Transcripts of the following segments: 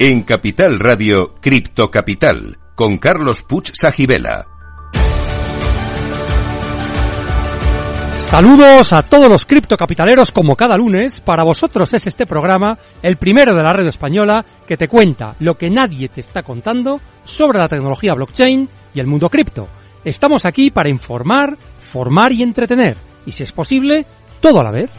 En Capital Radio, Cripto Capital, con Carlos Puch Sajibela. Saludos a todos los criptocapitaleros como cada lunes. Para vosotros es este programa, el primero de la red española, que te cuenta lo que nadie te está contando sobre la tecnología blockchain y el mundo cripto. Estamos aquí para informar, formar y entretener. Y si es posible, todo a la vez.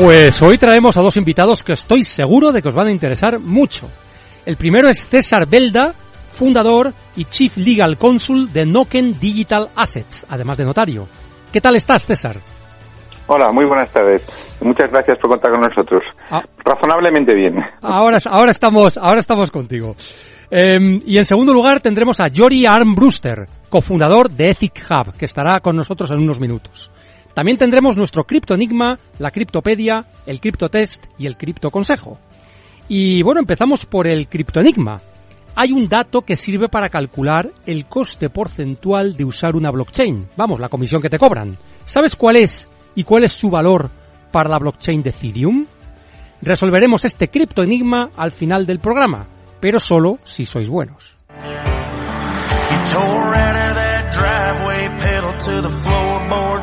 Pues hoy traemos a dos invitados que estoy seguro de que os van a interesar mucho. El primero es César Belda, fundador y Chief Legal Counsel de Noken Digital Assets, además de notario. ¿Qué tal estás, César? Hola, muy buenas tardes. Muchas gracias por contar con nosotros. Ah. Razonablemente bien. Ahora, ahora, estamos, ahora estamos contigo. Em, y en segundo lugar tendremos a Jory Armbruster, cofundador de Ethic Hub, que estará con nosotros en unos minutos. También tendremos nuestro Cripto Enigma, la Criptopedia, el Cripto Test y el Cripto Consejo. Y bueno, empezamos por el Cripto Enigma. Hay un dato que sirve para calcular el coste porcentual de usar una blockchain. Vamos, la comisión que te cobran. ¿Sabes cuál es y cuál es su valor para la blockchain de Ethereum? Resolveremos este cripto enigma al final del programa, pero solo si sois buenos.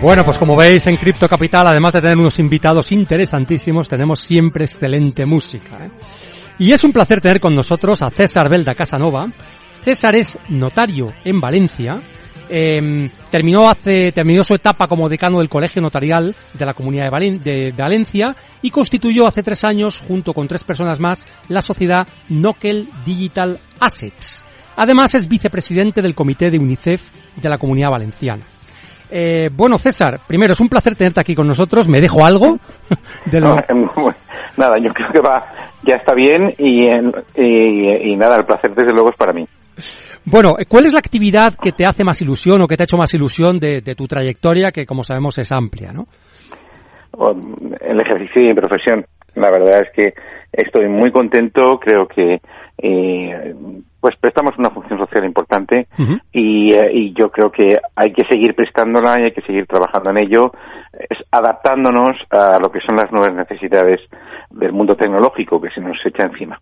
Bueno, pues como veis en Cripto Capital, además de tener unos invitados interesantísimos, tenemos siempre excelente música. ¿eh? Y es un placer tener con nosotros a César Belda Casanova. César es notario en Valencia. Em, terminó hace terminó su etapa como decano del Colegio Notarial de la Comunidad de, de, Valencia y constituyó hace tres años, junto con tres personas más, la sociedad Nokel Digital Assets. Además es vicepresidente del Comité de UNICEF de la Comunidad Valenciana. Eh, bueno, César, primero es un placer tenerte aquí con nosotros. ¿Me dejo algo? nada, yo creo que va, ya está bien y, y, nada, el placer desde luego es para mí. Bueno, ¿cuál es la actividad que te hace más ilusión o que te ha hecho más ilusión de, tu trayectoria, que como sabemos es amplia, ¿no? El ejercicio y mi profesión. La verdad es que estoy muy contento, creo que eh, pues prestamos una función social importante y, eh, y, yo creo que hay que seguir prestándola y hay que seguir trabajando en ello, es adaptándonos a lo que son las nuevas necesidades del mundo tecnológico que se nos echa encima.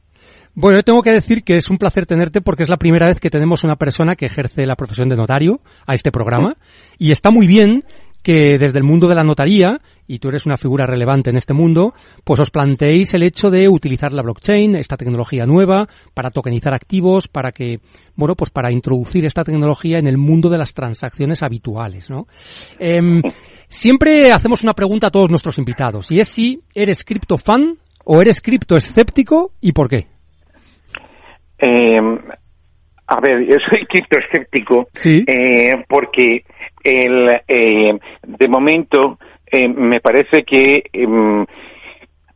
Bueno, yo tengo que decir que es un placer tenerte porque es la primera vez que tenemos una persona que ejerce la profesión de notario a este programa y está muy bien que desde el mundo de la notaría, y tú eres una figura relevante en este mundo, pues os planteéis el hecho de utilizar la blockchain, esta tecnología nueva, para tokenizar activos, para que, bueno, pues para introducir esta tecnología en el mundo de las transacciones habituales, ¿no? Em, siempre hacemos una pregunta a todos nuestros invitados, y es si eres cripto fan o eres cripto escéptico y por qué. Em, a ver, yo soy criptoescéptico ¿Sí? eh, porque el, eh, de momento eh, me parece que em,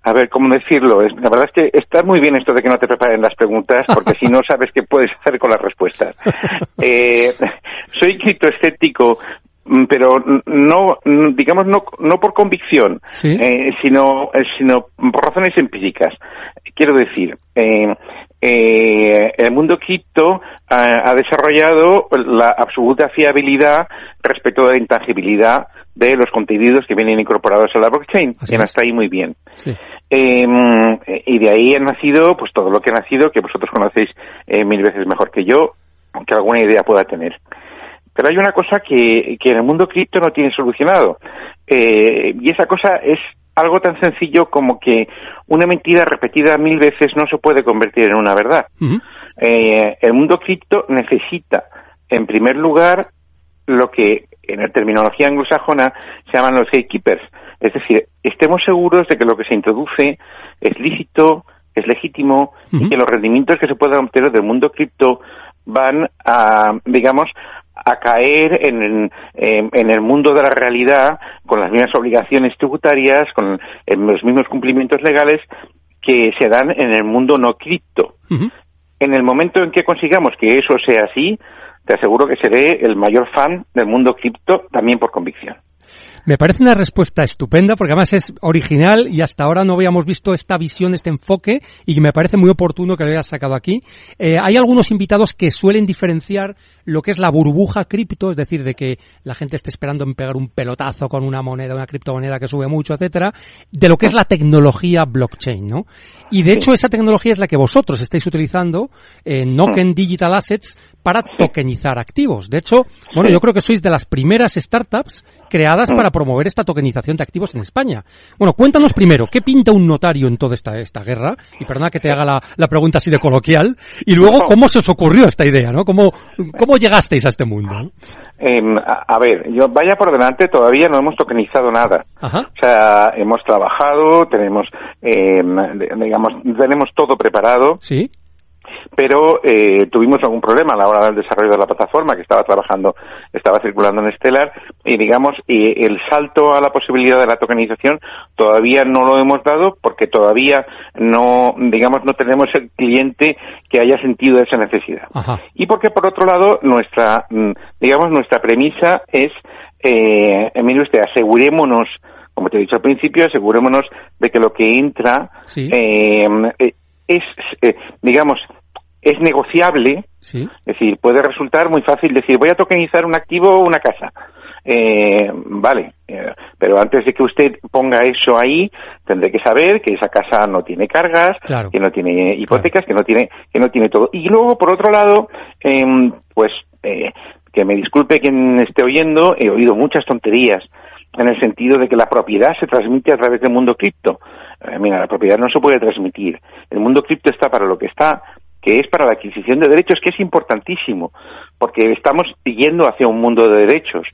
a ver, ¿cómo decirlo? La verdad es que está muy bien esto de que no te preparen las preguntas, porque si no sabes qué puedes hacer con las respuestas. Eh, soy criptoescéptico, pero no, digamos, no, no por convicción, eh, sino, sino por razones empíricas. Quiero decir, eh, eh, el mundo cripto ha desarrollado la absoluta fiabilidad respecto de la intangibilidad de los contenidos que vienen incorporados a la blockchain. y hasta ahí muy bien. Em, y de ahí ha nacido, pues todo lo que ha nacido, que vosotros conocéis eh, mil veces mejor que yo, aunque alguna idea pueda tener. Pero hay una cosa que, que en el mundo cripto no tiene solucionado. Eh, y esa cosa es algo tan sencillo como que una mentira repetida mil veces no se puede convertir en una verdad. Eh, el mundo cripto necesita en primer lugar, lo que en la terminología anglosajona se llaman los gatekeepers. Es decir, estemos seguros de que lo que se introduce es lícito, es legítimo y que los rendimientos que se puedan obtener del mundo cripto van a, digamos, a caer en, en, el mundo de la realidad con las mismas obligaciones tributarias, con los mismos cumplimientos legales que se dan en el mundo no cripto. En el momento en que consigamos que eso sea así, te aseguro que seré el mayor fan del mundo cripto también por convicción. Me parece una respuesta estupenda porque además es original y hasta ahora no habíamos visto esta visión, este enfoque y me parece muy oportuno que lo hayas sacado aquí. Eh, hay algunos invitados que suelen diferenciar lo que es la burbuja cripto, es decir, de que la gente esté esperando en pegar un pelotazo con una moneda, una criptomoneda que sube mucho, etcétera, de lo que es la tecnología blockchain, ¿no? Y de hecho esa tecnología es la que vosotros estáis utilizando en Noken Digital Assets para tokenizar activos. De hecho, bueno, yo creo que sois de las primeras startups creadas para promover esta tokenización de activos en España. Bueno, cuéntanos primero, ¿qué pinta un notario en toda esta, esta guerra? Y perdona que te haga la, la pregunta así de coloquial. Y luego, ¿cómo se os ocurrió esta idea, no? ¿Cómo, cómo llegasteis a este mundo? Em, a, ver, yo vaya por delante, todavía no hemos tokenizado nada. O sea, hemos trabajado, tenemos, eh, digamos, tenemos todo preparado. Sí pero eh, tuvimos algún problema a la hora del desarrollo de la plataforma que estaba trabajando, estaba circulando en Stellar y digamos, y el salto a la posibilidad de la tokenización todavía no lo hemos dado porque todavía no, digamos, no tenemos el cliente que haya sentido esa necesidad. Y porque por otro lado, nuestra, mm, digamos, nuestra premisa es, eh, mire usted, asegurémonos como te he dicho al principio, asegurémonos de que lo que entra eh, eh, es, eh, digamos, es negociable, ¿Sí? es decir, puede resultar muy fácil decir, voy a tokenizar un activo o una casa. Eh, vale, eh, pero antes de que usted ponga eso ahí, tendré que saber que esa casa no tiene cargas, que no tiene hipotecas, que no tiene que no tiene todo. Y luego, por otro lado, em, pues eh, que me disculpe quien esté oyendo, he oído muchas tonterías en el sentido de que la propiedad se transmite a través del mundo cripto. Eh, mira, la propiedad no se puede transmitir. El mundo cripto está para lo que está, que es para la adquisición de derechos, que es importantísimo, porque estamos yendo hacia un mundo de derechos,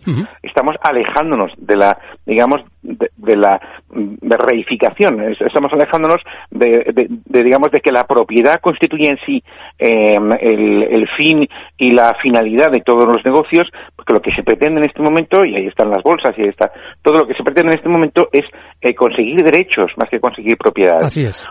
estamos alejándonos de la, digamos, de, la de reificación, estamos alejándonos de, digamos, de que la propiedad constituye en sí em, el, fin y la finalidad de todos los negocios, porque lo que se pretende en este momento, y ahí están las bolsas, y ahí está, todo lo que se pretende en este momento es eh, conseguir derechos más que conseguir propiedades. Así es.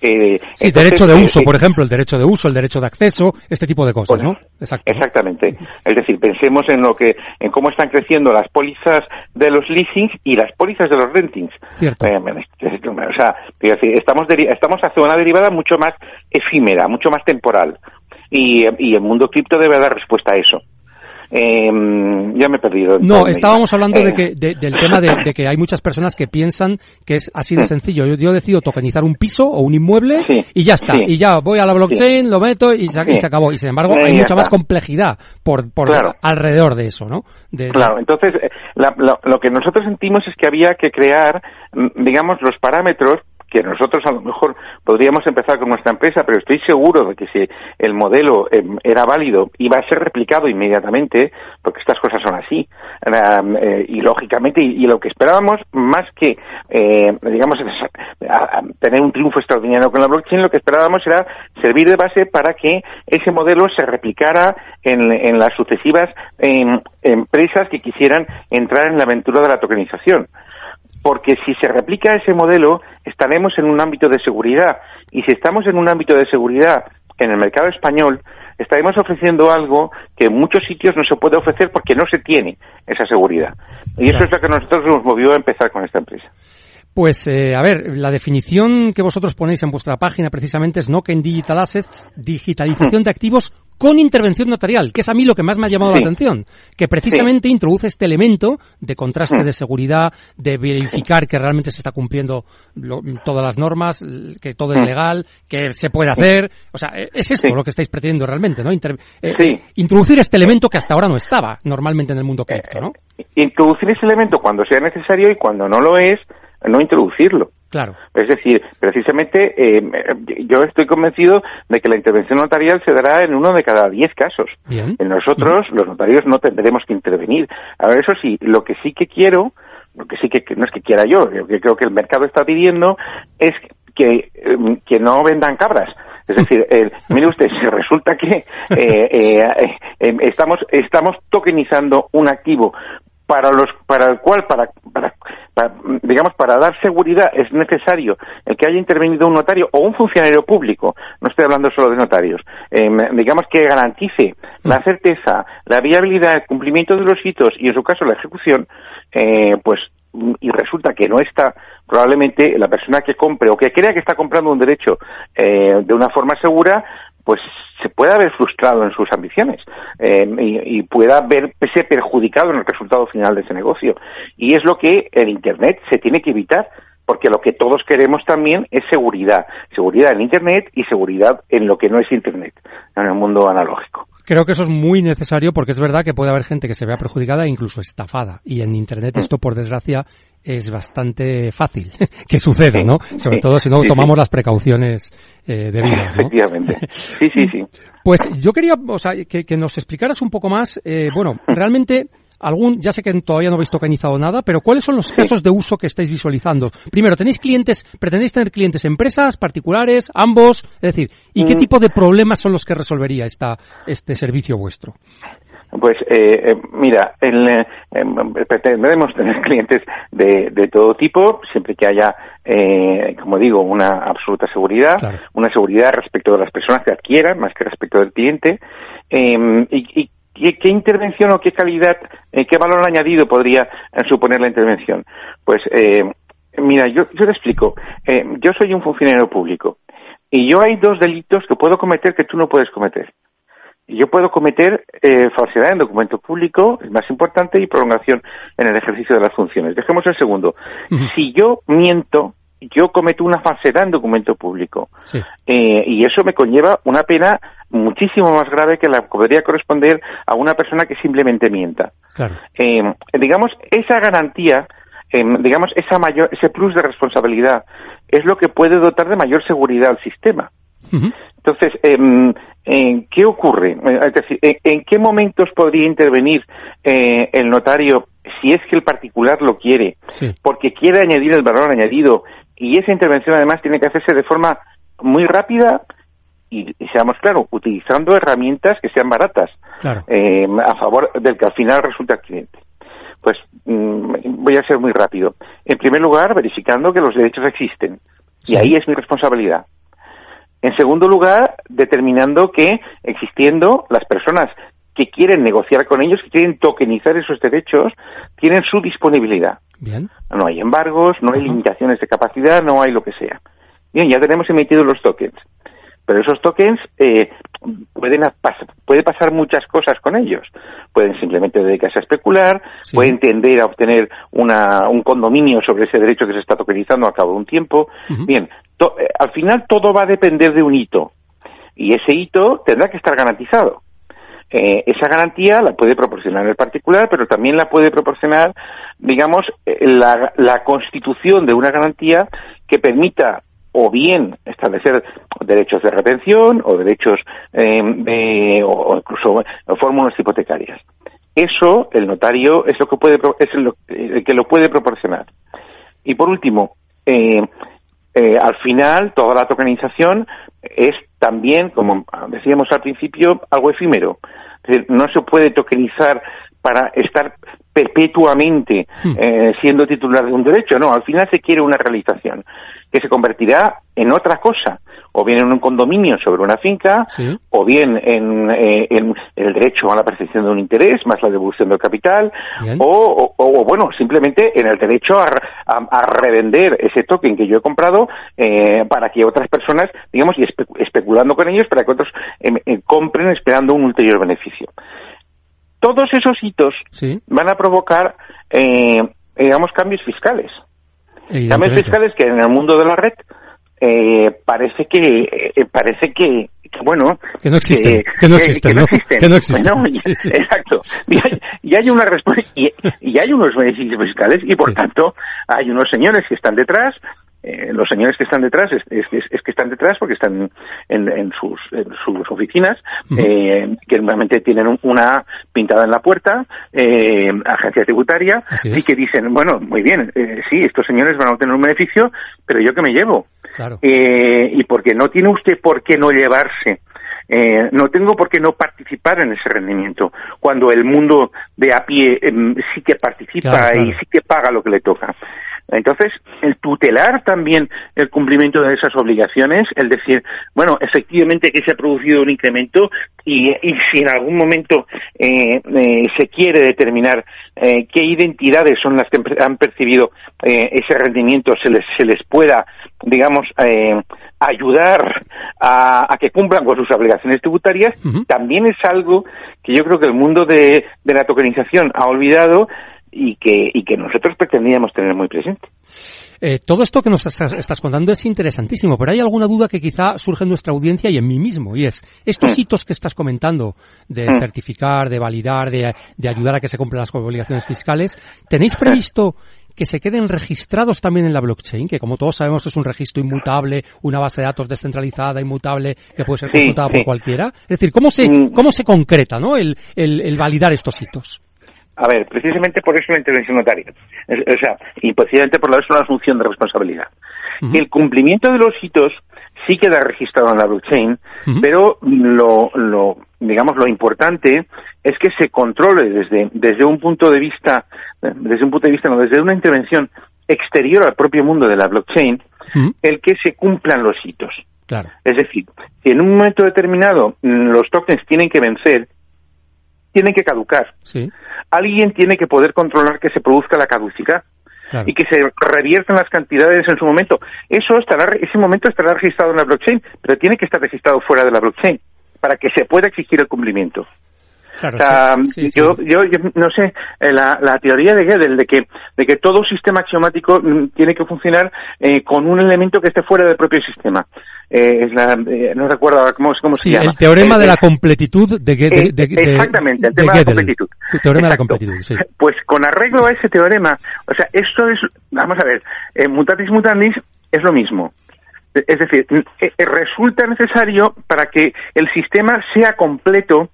Eh, sí, derecho de uso, por ejemplo, el derecho de uso, el derecho de acceso, este tipo de cosas, ¿no? Exactamente. Es decir, pensemos en lo que, en cómo están creciendo las pólizas de los leasings y las pólizas de los rentings. Cierto. Eh, o sea, estamos estamos hacia una derivada mucho más efímera, mucho más temporal. Y, y el mundo cripto debe dar respuesta a eso. Eh, ya me he perdido. No, estábamos hablando de eh. que, del tema de, que hay muchas personas que piensan que es así de sencillo. Yo, decido tokenizar un piso o un inmueble y ya está. Y ya voy a la blockchain, lo meto y se, acabó. Y sin embargo, hay mucha más complejidad por, por alrededor de eso, ¿no? Claro, entonces eh, lo que nosotros sentimos es que había que crear, mm, digamos, los parámetros que nosotros a lo mejor podríamos empezar con nuestra empresa, pero estoy seguro de que si el modelo em, era válido iba a ser replicado inmediatamente, porque estas cosas son así, eh, y lógicamente, y, lo que esperábamos, más que, eh, digamos, tener un triunfo extraordinario con la blockchain, lo que esperábamos era servir de base para que ese modelo se replicara en, las sucesivas em, empresas que quisieran entrar en la aventura de la tokenización porque si se replica ese modelo estaremos en un ámbito de seguridad y si estamos en un ámbito de seguridad en el mercado español estaremos ofreciendo algo que en muchos sitios no se puede ofrecer porque no se tiene esa seguridad. Y eso es lo que nosotros nos movió a empezar con esta empresa. Pues, eh, a ver, la definición que vosotros ponéis en vuestra página precisamente es en Digital Assets, digitalización de activos con intervención notarial, que es a mí lo que más me ha llamado la atención, que precisamente introduce este elemento de contraste de seguridad, de verificar que realmente se está cumpliendo todas las normas, que todo es legal, que se puede hacer, o sea, e, es esto lo que estáis pretendiendo realmente, ¿no? Eh, introducir este elemento que hasta ahora no estaba normalmente en el mundo cripto, ¿no? Introducir ese elemento cuando sea necesario y cuando no lo es, no introducirlo. Claro. Es decir, precisamente eh, yo estoy convencido de que la intervención notarial se dará en uno de cada diez casos. Bien. En nosotros, los notarios, no tendremos que intervenir. Ahora, eso sí, lo que sí que quiero, lo que sí que, no es que quiera yo, lo que creo que el mercado está pidiendo es que, em, que no vendan cabras. Es decir, mire usted, si resulta que eh, eh, em, estamos, estamos tokenizando un activo para los para el cual para, para, digamos para dar seguridad es necesario el que haya intervenido un notario o un funcionario público. No estoy hablando solo de notarios. Eh, digamos que garantice la certeza la viabilidad el cumplimiento de los hitos y en su caso la ejecución eh, pues y resulta que no está probablemente la persona que compre o que crea que está comprando un derecho eh, de una forma segura pues se puede haber frustrado en sus ambiciones eh, y, pueda verse perjudicado en el resultado final de ese negocio. Y es lo que el Internet se tiene que evitar, porque lo que todos queremos también es seguridad. Seguridad en Internet y seguridad en lo que no es Internet, en el mundo analógico. Creo que eso es muy necesario porque es verdad que puede haber gente que se vea perjudicada e incluso estafada. Y en Internet esto, por desgracia, es bastante fácil que suceda, ¿no? Sobre todo si no tomamos las precauciones eh, debidas. ¿no? Efectivamente. Sí, sí, sí. Pues yo quería, o sea, que, que nos explicaras un poco más, eh, bueno, realmente algún, ya sé que todavía no habéis tokenizado nada, pero ¿cuáles son los casos de uso que estáis visualizando? Primero, ¿tenéis clientes, pretendéis tener clientes empresas, particulares, ambos? Es decir, ¿y qué mm. tipo de problemas son los que resolvería esta, este servicio vuestro? Pues eh, eh mira, el, eh, em, pretendemos tener clientes de, de, todo tipo, siempre que haya, eh, como digo, una absoluta seguridad, una seguridad respecto de las personas que adquieran, más que respecto del cliente, em, y, y ¿Qué, intervención o qué calidad, eh, qué valor añadido podría eh, suponer la intervención? Pues, eh, mira, yo, yo te explico. Eh, yo soy un funcionario público y yo hay dos delitos que puedo cometer que tú no puedes cometer. Yo puedo cometer eh, falsedad en documento público, el más importante, y prolongación en el ejercicio de las funciones. Dejemos el segundo. Si yo miento, yo cometo una falsedad en documento público. Eh, y eso me conlleva una pena muchísimo más grave que la que podría corresponder a una persona que simplemente mienta. Eh, digamos, esa garantía, eh, digamos, esa mayor, ese plus de responsabilidad es lo que puede dotar de mayor seguridad al sistema. Entonces, eh, ¿qué ocurre? Es decir, ¿en, qué momentos podría intervenir el notario si es que el particular lo quiere, porque quiere añadir el valor añadido y esa intervención además tiene que hacerse de forma muy rápida y, seamos claros, utilizando herramientas que sean baratas eh, a favor del que al final resulta cliente. Pues mm, voy a ser muy rápido. En primer lugar, verificando que los derechos existen. Y ahí es mi responsabilidad. En segundo lugar, determinando que existiendo las personas que quieren negociar con ellos, que quieren tokenizar esos derechos, tienen su disponibilidad. Bien. No hay embargos, no hay limitaciones de capacidad, no hay lo que sea. Bien, ya tenemos emitidos los tokens. Pero esos tokens eh, pueden puede pasar muchas cosas con ellos. Pueden simplemente dedicarse a especular, pueden tender a obtener una, un condominio sobre ese derecho que se está tokenizando al cabo de un tiempo. Bien, eh, al final todo va a depender de un hito. Y ese hito tendrá que estar garantizado. Eh, esa garantía la puede proporcionar el particular, pero también la puede proporcionar, digamos, eh, la, la constitución de una garantía que permita o bien establecer derechos de retención o derechos eh, de, o incluso fórmulas hipotecarias. Eso el notario es lo que puede es el, que lo puede proporcionar. Y por último, eh, eh, al final toda la tokenización es también, como decíamos al principio, algo efímero. No se puede tokenizar para estar perpetuamente hmm. eh, siendo titular de un derecho. No, al final se quiere una realización que se convertirá en otra cosa, o bien en un condominio sobre una finca, o bien en, eh, en, el derecho a la percepción de un interés, más la devolución del capital, o, o, bueno, simplemente en el derecho a, a, revender ese token que yo he comprado eh, para que otras personas, digamos, y especulando con ellos, para que otros em, eh, compren esperando un ulterior beneficio. Todos esos hitos van a provocar, eh, digamos, cambios fiscales. Cambios fiscales que en el mundo de la red eh, parece que eh, parece que bueno que no existen que, no existen, que, no existen. exacto. Y hay, una y, y, hay unos beneficios fiscales y por tanto hay unos señores que están detrás eh, los señores que están detrás es, que están detrás porque están en, sus, sus, oficinas, eh, que normalmente tienen una pintada en la puerta, eh, agencia tributaria, y que dicen, bueno, muy bien, sí, estos señores van a obtener un beneficio, pero yo que me llevo. y porque no tiene usted por qué no llevarse no tengo por qué no participar en ese rendimiento, cuando el mundo de a pie em, sí que participa y sí que paga lo que le toca. Entonces, el tutelar también el cumplimiento de esas obligaciones, el decir, bueno, efectivamente que se ha producido un incremento y, si en algún momento eh, eh, se quiere determinar eh, qué identidades son las que han percibido ese rendimiento, se les, se les pueda, digamos, ayudar a, que cumplan con sus obligaciones tributarias, también es algo que yo creo que el mundo de, de la tokenización ha olvidado y que, y que nosotros pretendíamos tener muy presente. Eh, todo esto que nos estás, contando es interesantísimo, pero hay alguna duda que quizá surge en nuestra audiencia y en mí mismo, y es, estos hitos que estás comentando de certificar, de validar, de, de, ayudar a que se cumplan las obligaciones fiscales, ¿tenéis previsto que se queden registrados también en la blockchain, que como todos sabemos es un registro inmutable, una base de datos descentralizada, inmutable, que puede ser consultada por cualquiera? Es decir, ¿cómo se, mm. cómo se concreta ¿no? el, el validar estos hitos? A ver, precisamente por eso la intervención notaria. O sea, y precisamente por eso la función de responsabilidad. El cumplimiento de los hitos sí queda registrado en la blockchain, pero lo, lo, digamos, lo importante es que se controle desde, desde un punto de vista, desde un punto de vista, no, desde una intervención exterior al propio mundo de la blockchain, el que se cumplan los hitos. Claro. Es decir, si en un momento determinado los tokens tienen que vencer, tienen que caducar. Sí. Alguien tiene que poder controlar que se produzca la caducidad. y que se reviertan las cantidades en su momento. Eso estará, ese momento estará registrado en la blockchain, pero tiene que estar registrado fuera de la blockchain para que se pueda exigir el cumplimiento. Claro, yo, yo, no sé, eh, la, la teoría de Gödel de que, de que todo sistema axiomático mm, tiene que funcionar eh, con un elemento que esté fuera del propio sistema. Eh, es la, no recuerdo cómo, cómo se llama. El teorema de la completitud de, de, Exactamente, el tema de, la completitud. El teorema de la completitud, sí. Pues con arreglo a ese teorema, o sea, esto es, vamos a ver, mutatis mutandis es lo mismo. Es decir, resulta necesario para que el sistema sea completo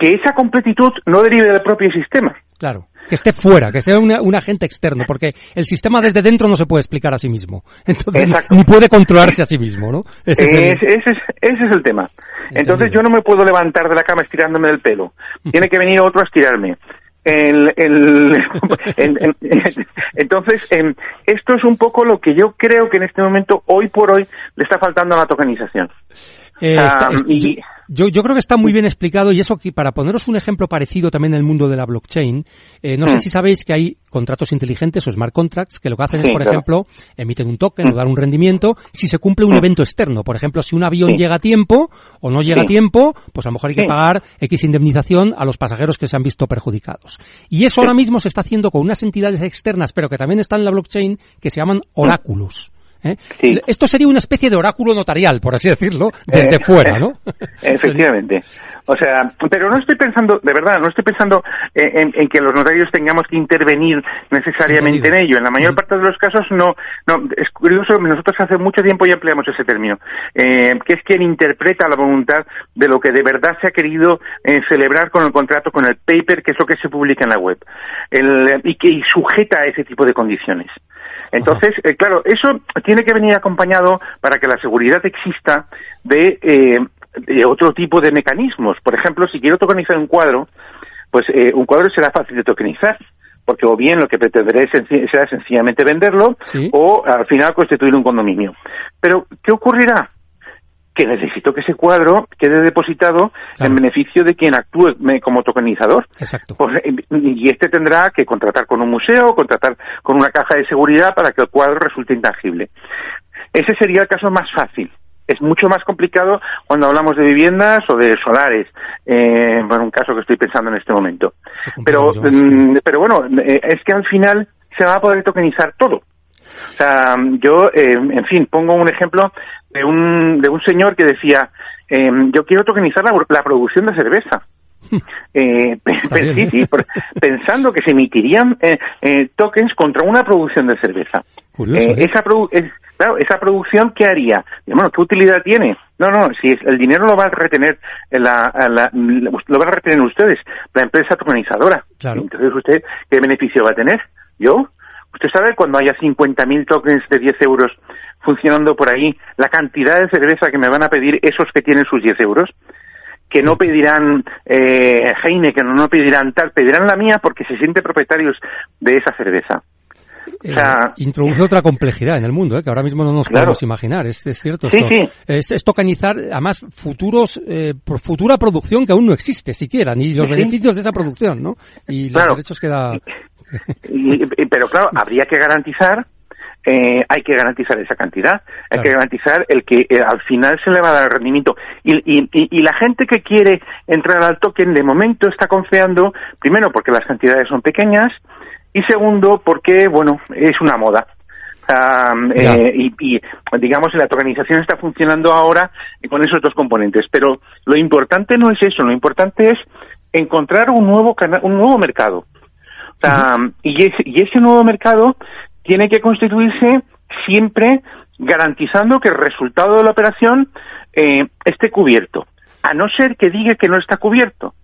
que esa completitud no derive del propio sistema. Claro, que esté fuera, que sea un agente externo, porque el sistema desde dentro no se puede explicar a sí mismo. Entonces, ni puede controlarse a sí mismo, ¿no? Ese es, el... tema. Entonces yo no me puedo levantar de la cama estirándome del pelo. Tiene que venir otro a estirarme. entonces, em, esto es un poco lo que yo creo que en este momento, hoy por hoy, le está faltando a la tokenización. Eh, yo, yo creo que está muy bien explicado y eso que para poneros un ejemplo parecido también en el mundo de la blockchain, eh, no sé mm. si sabéis que hay contratos inteligentes o smart contracts que lo que hacen es, por ejemplo, emiten un token o mm. dar un rendimiento si se cumple un mm. evento externo. Por ejemplo, si un avión llega a tiempo o no llega a tiempo, pues a lo mejor hay que pagar X indemnización a los pasajeros que se han visto perjudicados. Y eso ahora mismo se está haciendo con unas entidades externas, pero que también están en la blockchain, que se llaman oráculos. ¿Eh? Esto sería una especie de oráculo notarial, por así decirlo, desde eh, fuera, ¿no? Efectivamente. O sea, pero no estoy pensando, de verdad, no estoy pensando en, que los notarios tengamos que intervenir necesariamente en ello. En la mayor parte de los casos no, no, es curioso, nosotros hace mucho tiempo ya empleamos ese término, eh, que es quien interpreta la voluntad de lo que de verdad se ha querido celebrar con el contrato, con el paper, que es lo que se publica en la web, y que sujeta a ese tipo de condiciones. Entonces, eh, claro, eso tiene que venir acompañado para que la seguridad exista de, eh, otro tipo de mecanismos. Por ejemplo, si quiero tokenizar un cuadro, pues eh, un cuadro será fácil de tokenizar porque o bien lo que pretenderé será sencillamente venderlo o al final constituir un condominio. Pero, ¿qué ocurrirá? Que necesito que ese cuadro quede depositado en beneficio de quien actúe como tokenizador. Exacto. Pues, y este tendrá que contratar con un museo, contratar con una caja de seguridad para que el cuadro resulte intangible. Ese sería el caso más fácil. Es mucho más complicado cuando hablamos de viviendas o de solares, eh, bueno, un caso que estoy pensando en este momento. Pero, mm, pero bueno, eh, es que al final se va a poder tokenizar todo. O sea, yo, eh, en fin, pongo un ejemplo de un, de un señor que decía, em, yo quiero tokenizar la, producción de cerveza. Eh, sí, sí, pensando que se emitirían eh, tokens contra una producción de cerveza. esa, claro, esa producción, ¿qué haría? Bueno, ¿qué utilidad tiene? No, no, si el dinero lo va a retener la, lo va a retener ustedes, la empresa tokenizadora. Entonces, ¿usted qué beneficio va a tener? ¿Yo? ¿Usted sabe cuando haya 50.000 tokens de 10 euros funcionando por ahí, la cantidad de cerveza que me van a pedir esos que tienen sus 10 euros? que no pedirán eh, Heineken o no pedirán tal, pedirán la mía porque se sienten propietarios de esa cerveza. O sea, introduce otra complejidad en el mundo, ¿eh? que ahora mismo no nos podemos imaginar. Es, cierto. Sí, sí. Es, tokenizar, además, futuros, eh, futura producción que aún no existe siquiera, ni los beneficios de esa producción, ¿no? Y los derechos que da, pero claro, habría que garantizar eh, hay que garantizar esa cantidad, hay que garantizar el que eh, al final se le va a dar el rendimiento. Y, y, y, la gente que quiere entrar al token de momento está confiando, primero porque las cantidades son pequeñas y segundo porque, bueno, es una moda. Eh, y, y, digamos la tokenización está funcionando ahora con esos dos componentes. Pero lo importante no es eso, lo importante es encontrar un nuevo, un nuevo mercado y, ese, y ese nuevo mercado tiene que constituirse siempre garantizando que el resultado de la operación eh, esté cubierto, a no ser que diga que no está cubierto.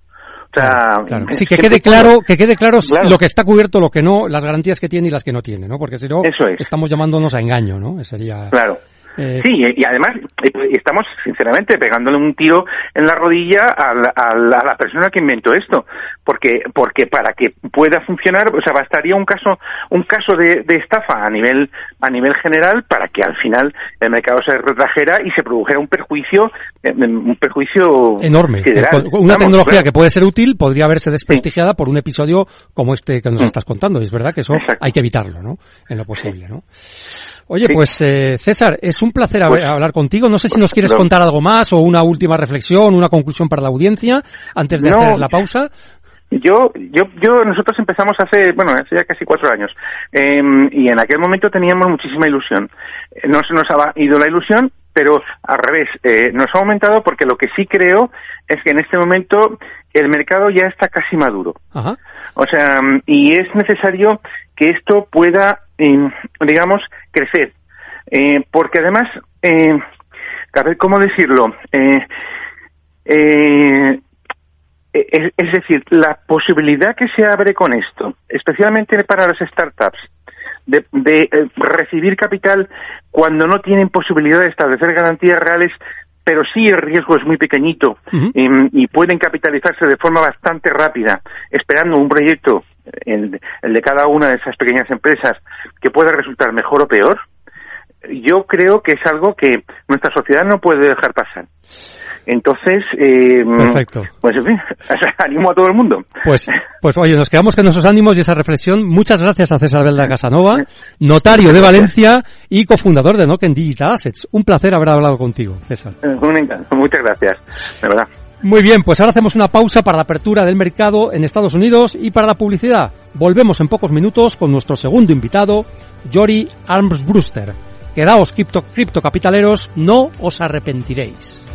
Sí, que quede claro, que quede claro, lo que está cubierto, lo que no, las garantías que tiene y las que no tiene, ¿no? Porque si no, estamos llamándonos a engaño, ¿no? Sería... Claro. Eh, sí, y además eh, estamos sinceramente pegándole un tiro en la rodilla a la, persona que inventó esto, porque porque para que pueda funcionar, o sea, bastaría un caso un caso de, estafa a nivel a nivel general para que al final el mercado se retrajera y se produjera un perjuicio eh, un perjuicio enorme. Una tecnología que puede ser útil podría verse desprestigiada por un episodio como este que nos mm. estás contando. Y es verdad que eso hay que evitarlo, ¿no? En lo posible, ¿no? Oye, pues eh, César, es un placer pues, hablar contigo. No sé si nos quieres contar algo más o una última reflexión, una conclusión para la audiencia antes de hacer la pausa. Yo, yo, yo, nosotros empezamos hace, bueno, hace ya casi cuatro años, em, y en aquel momento teníamos muchísima ilusión. No se nos ha ido la ilusión, pero al revés, eh, nos ha aumentado porque lo que sí creo es que en este momento el mercado ya está casi maduro. O sea, y es necesario que esto pueda, em, digamos, crecer. Eh, porque además, eh, a ver cómo decirlo, eh, eh es, decir, la posibilidad que se abre con esto, especialmente para las startups, de, de recibir capital cuando no tienen posibilidad de establecer garantías reales pero sí el riesgo es muy pequeñito y, pueden capitalizarse de forma bastante rápida, esperando un proyecto, el, de cada una de esas pequeñas empresas, que pueda resultar mejor o peor. Yo creo que es algo que nuestra sociedad no puede dejar pasar. Entonces, eh, Perfecto. pues en fin, animo a todo el mundo. Pues, pues oye, nos quedamos con nuestros ánimos y esa reflexión. Muchas gracias a César Belda Casanova, notario de Valencia y cofundador de Noken Digital Assets. Un placer haber hablado contigo, César. Eh, un encanto, muchas gracias, de verdad. Muy bien, pues ahora hacemos una pausa para la apertura del mercado en Estados Unidos y para la publicidad. Volvemos en pocos minutos con nuestro segundo invitado, Jory Armsbruster. Quedaos cripto, criptocapitaleros, no os arrepentiréis.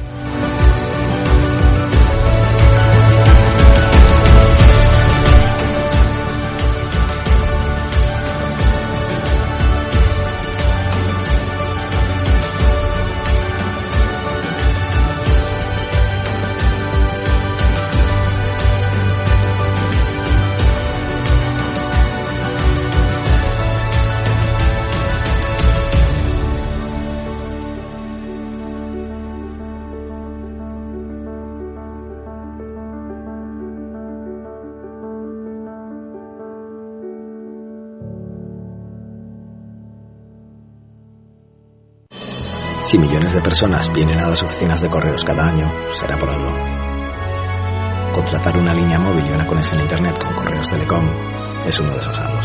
Si millones de personas vienen a las oficinas de correos cada año, será por algo. Contratar una línea móvil y una conexión a Internet con Correos Telecom es uno de esos algo.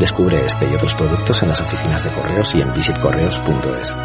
Descubre este y otros productos en las oficinas de correos y en visitcorreos.es.